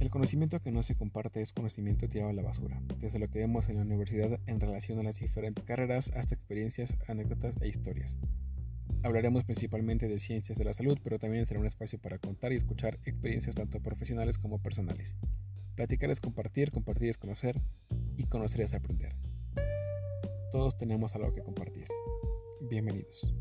El conocimiento que no se comparte es conocimiento tirado a la basura, desde lo que vemos en la universidad en relación a las diferentes carreras hasta experiencias, anécdotas e historias. Hablaremos principalmente de ciencias de la salud, pero también será un espacio para contar y escuchar experiencias tanto profesionales como personales. Platicar es compartir, compartir es conocer y conocer es aprender. Todos tenemos algo que compartir. Bienvenidos.